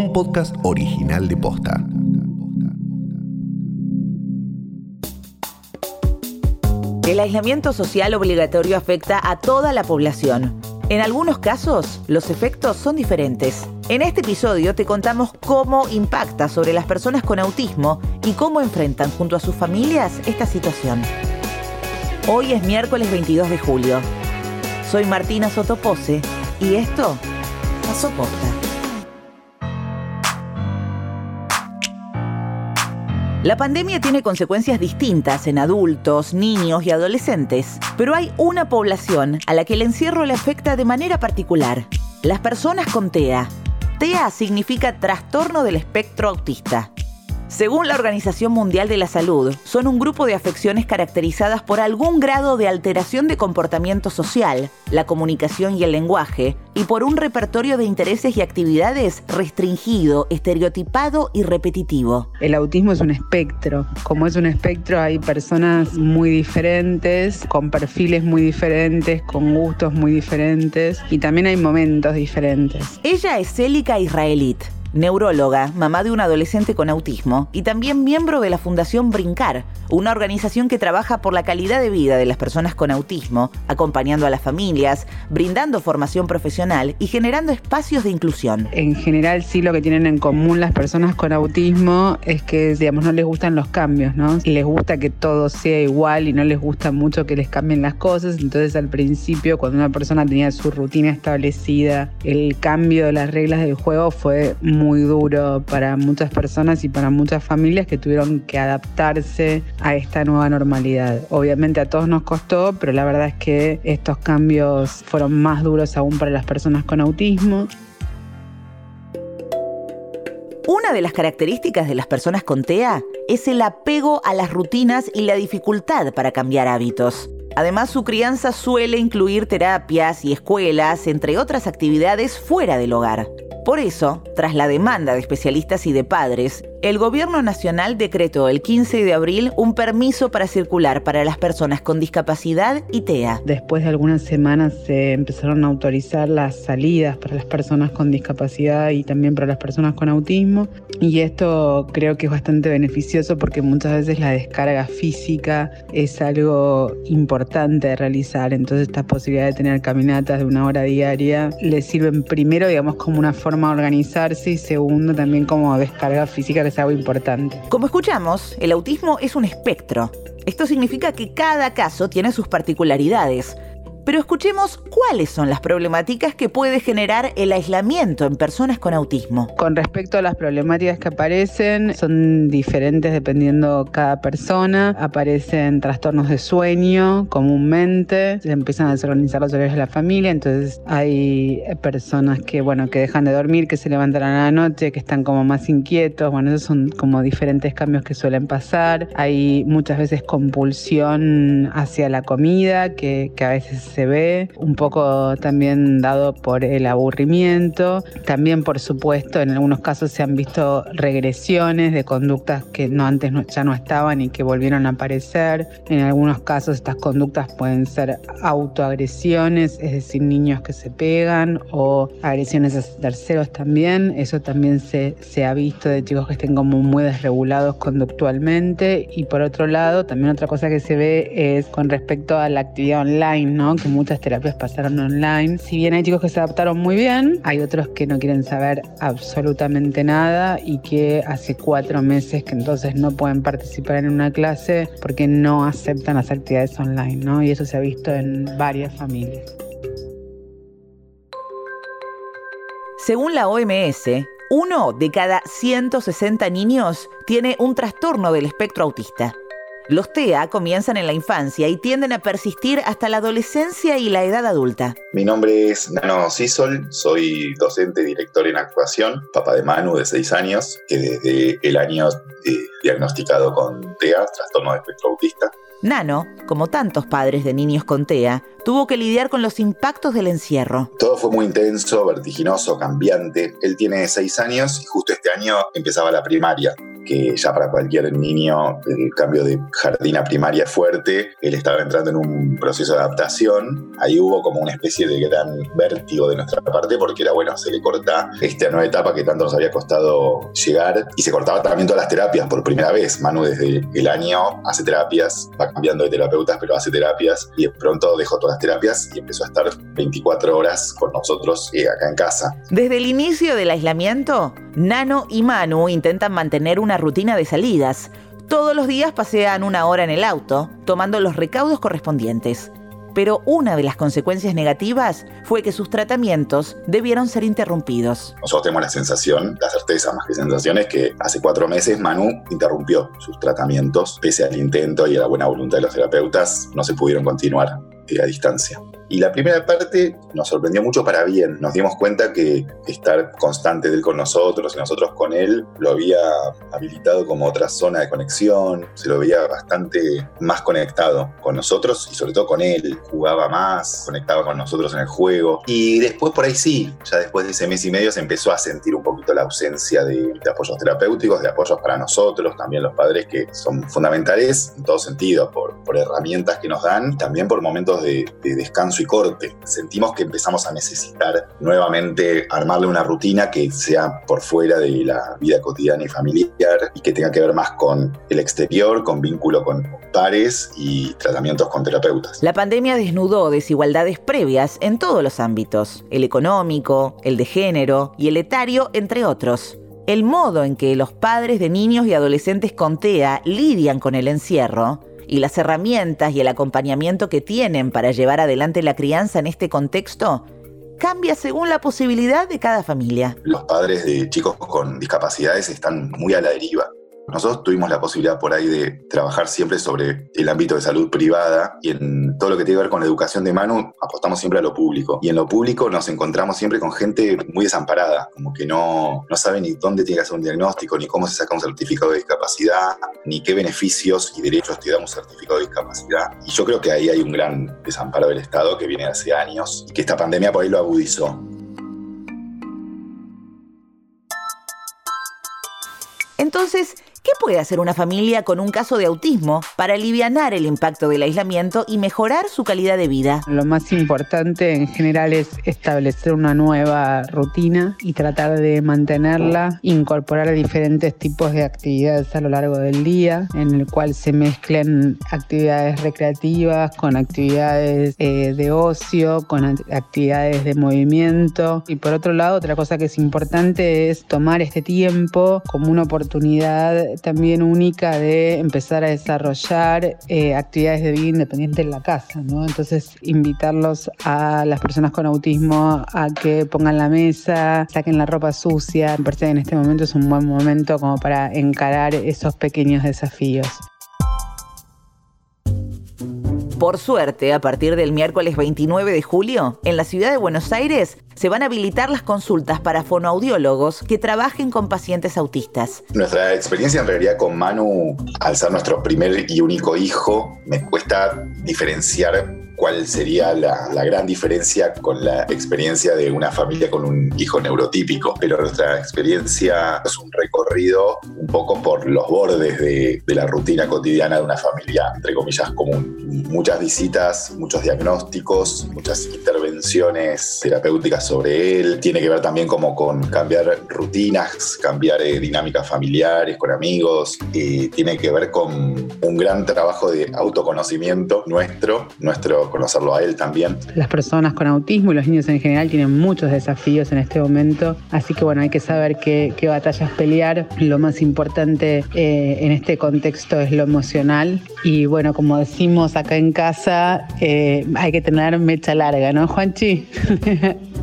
un podcast original de Posta. El aislamiento social obligatorio afecta a toda la población. En algunos casos, los efectos son diferentes. En este episodio te contamos cómo impacta sobre las personas con autismo y cómo enfrentan junto a sus familias esta situación. Hoy es miércoles 22 de julio. Soy Martina Sotopose y esto pasó posta. La pandemia tiene consecuencias distintas en adultos, niños y adolescentes, pero hay una población a la que el encierro le afecta de manera particular, las personas con TEA. TEA significa trastorno del espectro autista. Según la Organización Mundial de la Salud, son un grupo de afecciones caracterizadas por algún grado de alteración de comportamiento social, la comunicación y el lenguaje, y por un repertorio de intereses y actividades restringido, estereotipado y repetitivo. El autismo es un espectro. Como es un espectro, hay personas muy diferentes, con perfiles muy diferentes, con gustos muy diferentes, y también hay momentos diferentes. Ella es Célica Israelit neuróloga, mamá de un adolescente con autismo y también miembro de la Fundación Brincar, una organización que trabaja por la calidad de vida de las personas con autismo, acompañando a las familias, brindando formación profesional y generando espacios de inclusión. En general sí lo que tienen en común las personas con autismo es que, digamos, no les gustan los cambios, ¿no? Les gusta que todo sea igual y no les gusta mucho que les cambien las cosas, entonces al principio cuando una persona tenía su rutina establecida, el cambio de las reglas del juego fue duro para muchas personas y para muchas familias que tuvieron que adaptarse a esta nueva normalidad. Obviamente a todos nos costó, pero la verdad es que estos cambios fueron más duros aún para las personas con autismo. Una de las características de las personas con TEA es el apego a las rutinas y la dificultad para cambiar hábitos. Además, su crianza suele incluir terapias y escuelas, entre otras actividades fuera del hogar. Por eso, tras la demanda de especialistas y de padres, el Gobierno Nacional decretó el 15 de abril un permiso para circular para las personas con discapacidad y TEA. Después de algunas semanas se empezaron a autorizar las salidas para las personas con discapacidad y también para las personas con autismo. Y esto creo que es bastante beneficioso porque muchas veces la descarga física es algo importante de realizar. Entonces esta posibilidad de tener caminatas de una hora diaria le sirven primero, digamos, como una forma de organizarse y segundo también como descarga física es algo importante. Como escuchamos, el autismo es un espectro. Esto significa que cada caso tiene sus particularidades. Pero escuchemos cuáles son las problemáticas que puede generar el aislamiento en personas con autismo. Con respecto a las problemáticas que aparecen, son diferentes dependiendo cada persona. Aparecen trastornos de sueño comúnmente, se empiezan a desorganizar los horarios de la familia, entonces hay personas que, bueno, que dejan de dormir, que se levantan a la noche, que están como más inquietos. Bueno, esos son como diferentes cambios que suelen pasar. Hay muchas veces compulsión hacia la comida, que, que a veces se ve, un poco también dado por el aburrimiento. También, por supuesto, en algunos casos se han visto regresiones de conductas que no antes ya no estaban y que volvieron a aparecer. En algunos casos estas conductas pueden ser autoagresiones, es decir, niños que se pegan o agresiones a terceros también. Eso también se, se ha visto de chicos que estén como muy desregulados conductualmente. Y por otro lado, también otra cosa que se ve es con respecto a la actividad online, ¿no? Que muchas terapias pasaron online. Si bien hay chicos que se adaptaron muy bien, hay otros que no quieren saber absolutamente nada y que hace cuatro meses que entonces no pueden participar en una clase porque no aceptan las actividades online, ¿no? Y eso se ha visto en varias familias. Según la OMS, uno de cada 160 niños tiene un trastorno del espectro autista. Los TEA comienzan en la infancia y tienden a persistir hasta la adolescencia y la edad adulta. Mi nombre es Nano Sisol, soy docente director en actuación, papá de Manu de 6 años, que desde el año eh, diagnosticado con TEA, trastorno de espectro autista. Nano, como tantos padres de niños con TEA, tuvo que lidiar con los impactos del encierro. Todo fue muy intenso, vertiginoso, cambiante. Él tiene 6 años y justo este año empezaba la primaria que ya para cualquier niño el cambio de jardín a primaria es fuerte, él estaba entrando en un proceso de adaptación, ahí hubo como una especie de gran vértigo de nuestra parte porque era bueno, se le corta esta nueva etapa que tanto nos había costado llegar y se cortaba también todas las terapias por primera vez. Manu desde el año hace terapias, va cambiando de terapeutas, pero hace terapias y de pronto dejó todas las terapias y empezó a estar 24 horas con nosotros eh, acá en casa. Desde el inicio del aislamiento, Nano y Manu intentan mantener una rutina de salidas. Todos los días pasean una hora en el auto, tomando los recaudos correspondientes. Pero una de las consecuencias negativas fue que sus tratamientos debieron ser interrumpidos. Nosotros tenemos la sensación, la certeza más que sensación, es que hace cuatro meses Manu interrumpió sus tratamientos, pese al intento y a la buena voluntad de los terapeutas, no se pudieron continuar a distancia. Y la primera parte nos sorprendió mucho para bien. Nos dimos cuenta que estar constante de él con nosotros y nosotros con él lo había habilitado como otra zona de conexión. Se lo veía bastante más conectado con nosotros y sobre todo con él. Jugaba más, conectaba con nosotros en el juego. Y después por ahí sí, ya después de ese mes y medio se empezó a sentir un poquito la ausencia de, apoyos terapéuticos, de apoyos para nosotros, también los padres que son fundamentales en todo sentido, por, por herramientas que nos dan, también por momentos de, de descanso corte. Sentimos que empezamos a necesitar nuevamente armarle una rutina que sea por fuera de la vida cotidiana y familiar y que tenga que ver más con el exterior, con vínculo con pares y tratamientos con terapeutas. La pandemia desnudó desigualdades previas en todos los ámbitos, el económico, el de género y el etario, entre otros. El modo en que los padres de niños y adolescentes con TEA lidian con el encierro y las herramientas y el acompañamiento que tienen para llevar adelante la crianza en este contexto cambia según la posibilidad de cada familia. Los padres de chicos con discapacidades están muy a la deriva. Nosotros tuvimos la posibilidad por ahí de trabajar siempre sobre el ámbito de salud privada y en todo lo que tiene que ver con la educación de Manu apostamos siempre a lo público. Y en lo público nos encontramos siempre con gente muy desamparada, como que no, no sabe ni dónde tiene que hacer un diagnóstico, ni cómo se saca un certificado de discapacidad, ni qué beneficios y derechos te da un certificado de discapacidad. Y yo creo que ahí hay un gran desamparo del Estado que viene hace años y que esta pandemia por ahí lo agudizó. Entonces, ¿Qué puede hacer una familia con un caso de autismo para aliviar el impacto del aislamiento y mejorar su calidad de vida? Lo más importante en general es establecer una nueva rutina y tratar de mantenerla, incorporar diferentes tipos de actividades a lo largo del día, en el cual se mezclen actividades recreativas con actividades eh, de ocio, con actividades de movimiento. Y por otro lado, otra cosa que es importante es tomar este tiempo como una oportunidad también única de empezar a desarrollar eh, actividades de vida independiente en la casa, ¿no? Entonces, invitarlos a las personas con autismo a que pongan la mesa, saquen la ropa sucia. Me parece que en este momento es un buen momento como para encarar esos pequeños desafíos. Por suerte, a partir del miércoles 29 de julio, en la ciudad de Buenos Aires se van a habilitar las consultas para fonoaudiólogos que trabajen con pacientes autistas. Nuestra experiencia en realidad con Manu, al ser nuestro primer y único hijo, me cuesta diferenciar cuál sería la, gran diferencia con la experiencia de una familia con un hijo neurotípico. Pero nuestra experiencia es un recorrido un poco por los bordes de, de la rutina cotidiana de una familia, entre comillas, común. Muchas visitas, muchos diagnósticos, muchas intervenciones terapéuticas sobre él. Tiene que ver también como con cambiar rutinas, cambiar eh, dinámicas familiares con amigos. Y tiene que ver con un gran trabajo de autoconocimiento nuestro, nuestro conocerlo a él también. Las personas con autismo y los niños en general tienen muchos desafíos en este momento, así que bueno, hay que saber qué, batallas pelear. Lo más importante eh, en este contexto es lo emocional y bueno, como decimos acá en casa, eh, hay que tener mecha larga, ¿no, Juanchi?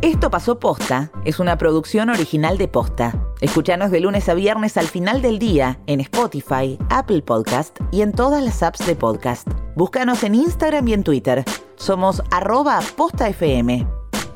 Esto pasó posta, es una producción original de posta. Escuchanos de lunes a viernes al final del día en Spotify, Apple Podcast y en todas las apps de podcast. Búscanos en Instagram y en Twitter. Somos arroba postafm.